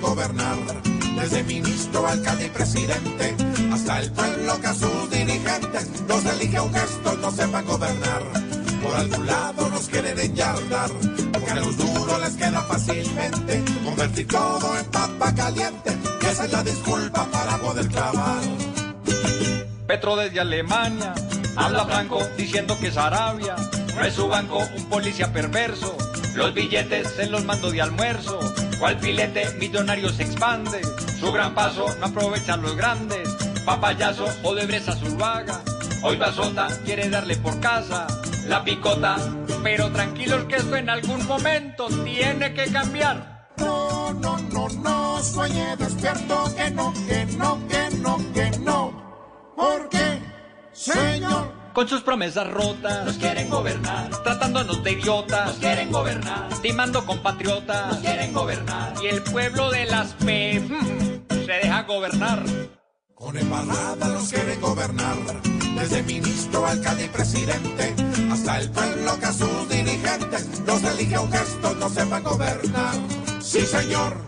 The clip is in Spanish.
gobernar. Desde ministro, alcalde y presidente, hasta el pueblo que a sus dirigentes los elige un gesto no sepan gobernar. Por algún lado nos quieren enyardar, porque a los duros les queda fácilmente convertir todo en papa caliente. Esa es la disculpa para poder clavar. Petro desde Alemania habla franco diciendo que es Arabia. No es su banco un policía perverso. Los billetes se los mando de almuerzo. Cual filete millonario se expande. Su gran paso no aprovecha a los grandes. Papayazo o de breza vaga. Hoy Basota quiere darle por casa la picota. Pero tranquilos que esto en algún momento tiene que cambiar. No, no, no, no, sueñe despierto que no, que no, que no, que no. ¿Por qué, señor? Con sus promesas rotas nos quieren gobernar, tratándonos de idiotas nos quieren gobernar, timando compatriotas nos quieren gobernar. Y el pueblo de las P se deja gobernar. Con embarrada los quieren gobernar, desde ministro, alcalde y presidente, hasta el pueblo que a sus dirigentes los elige un gesto no sepan gobernar. Sí, señor.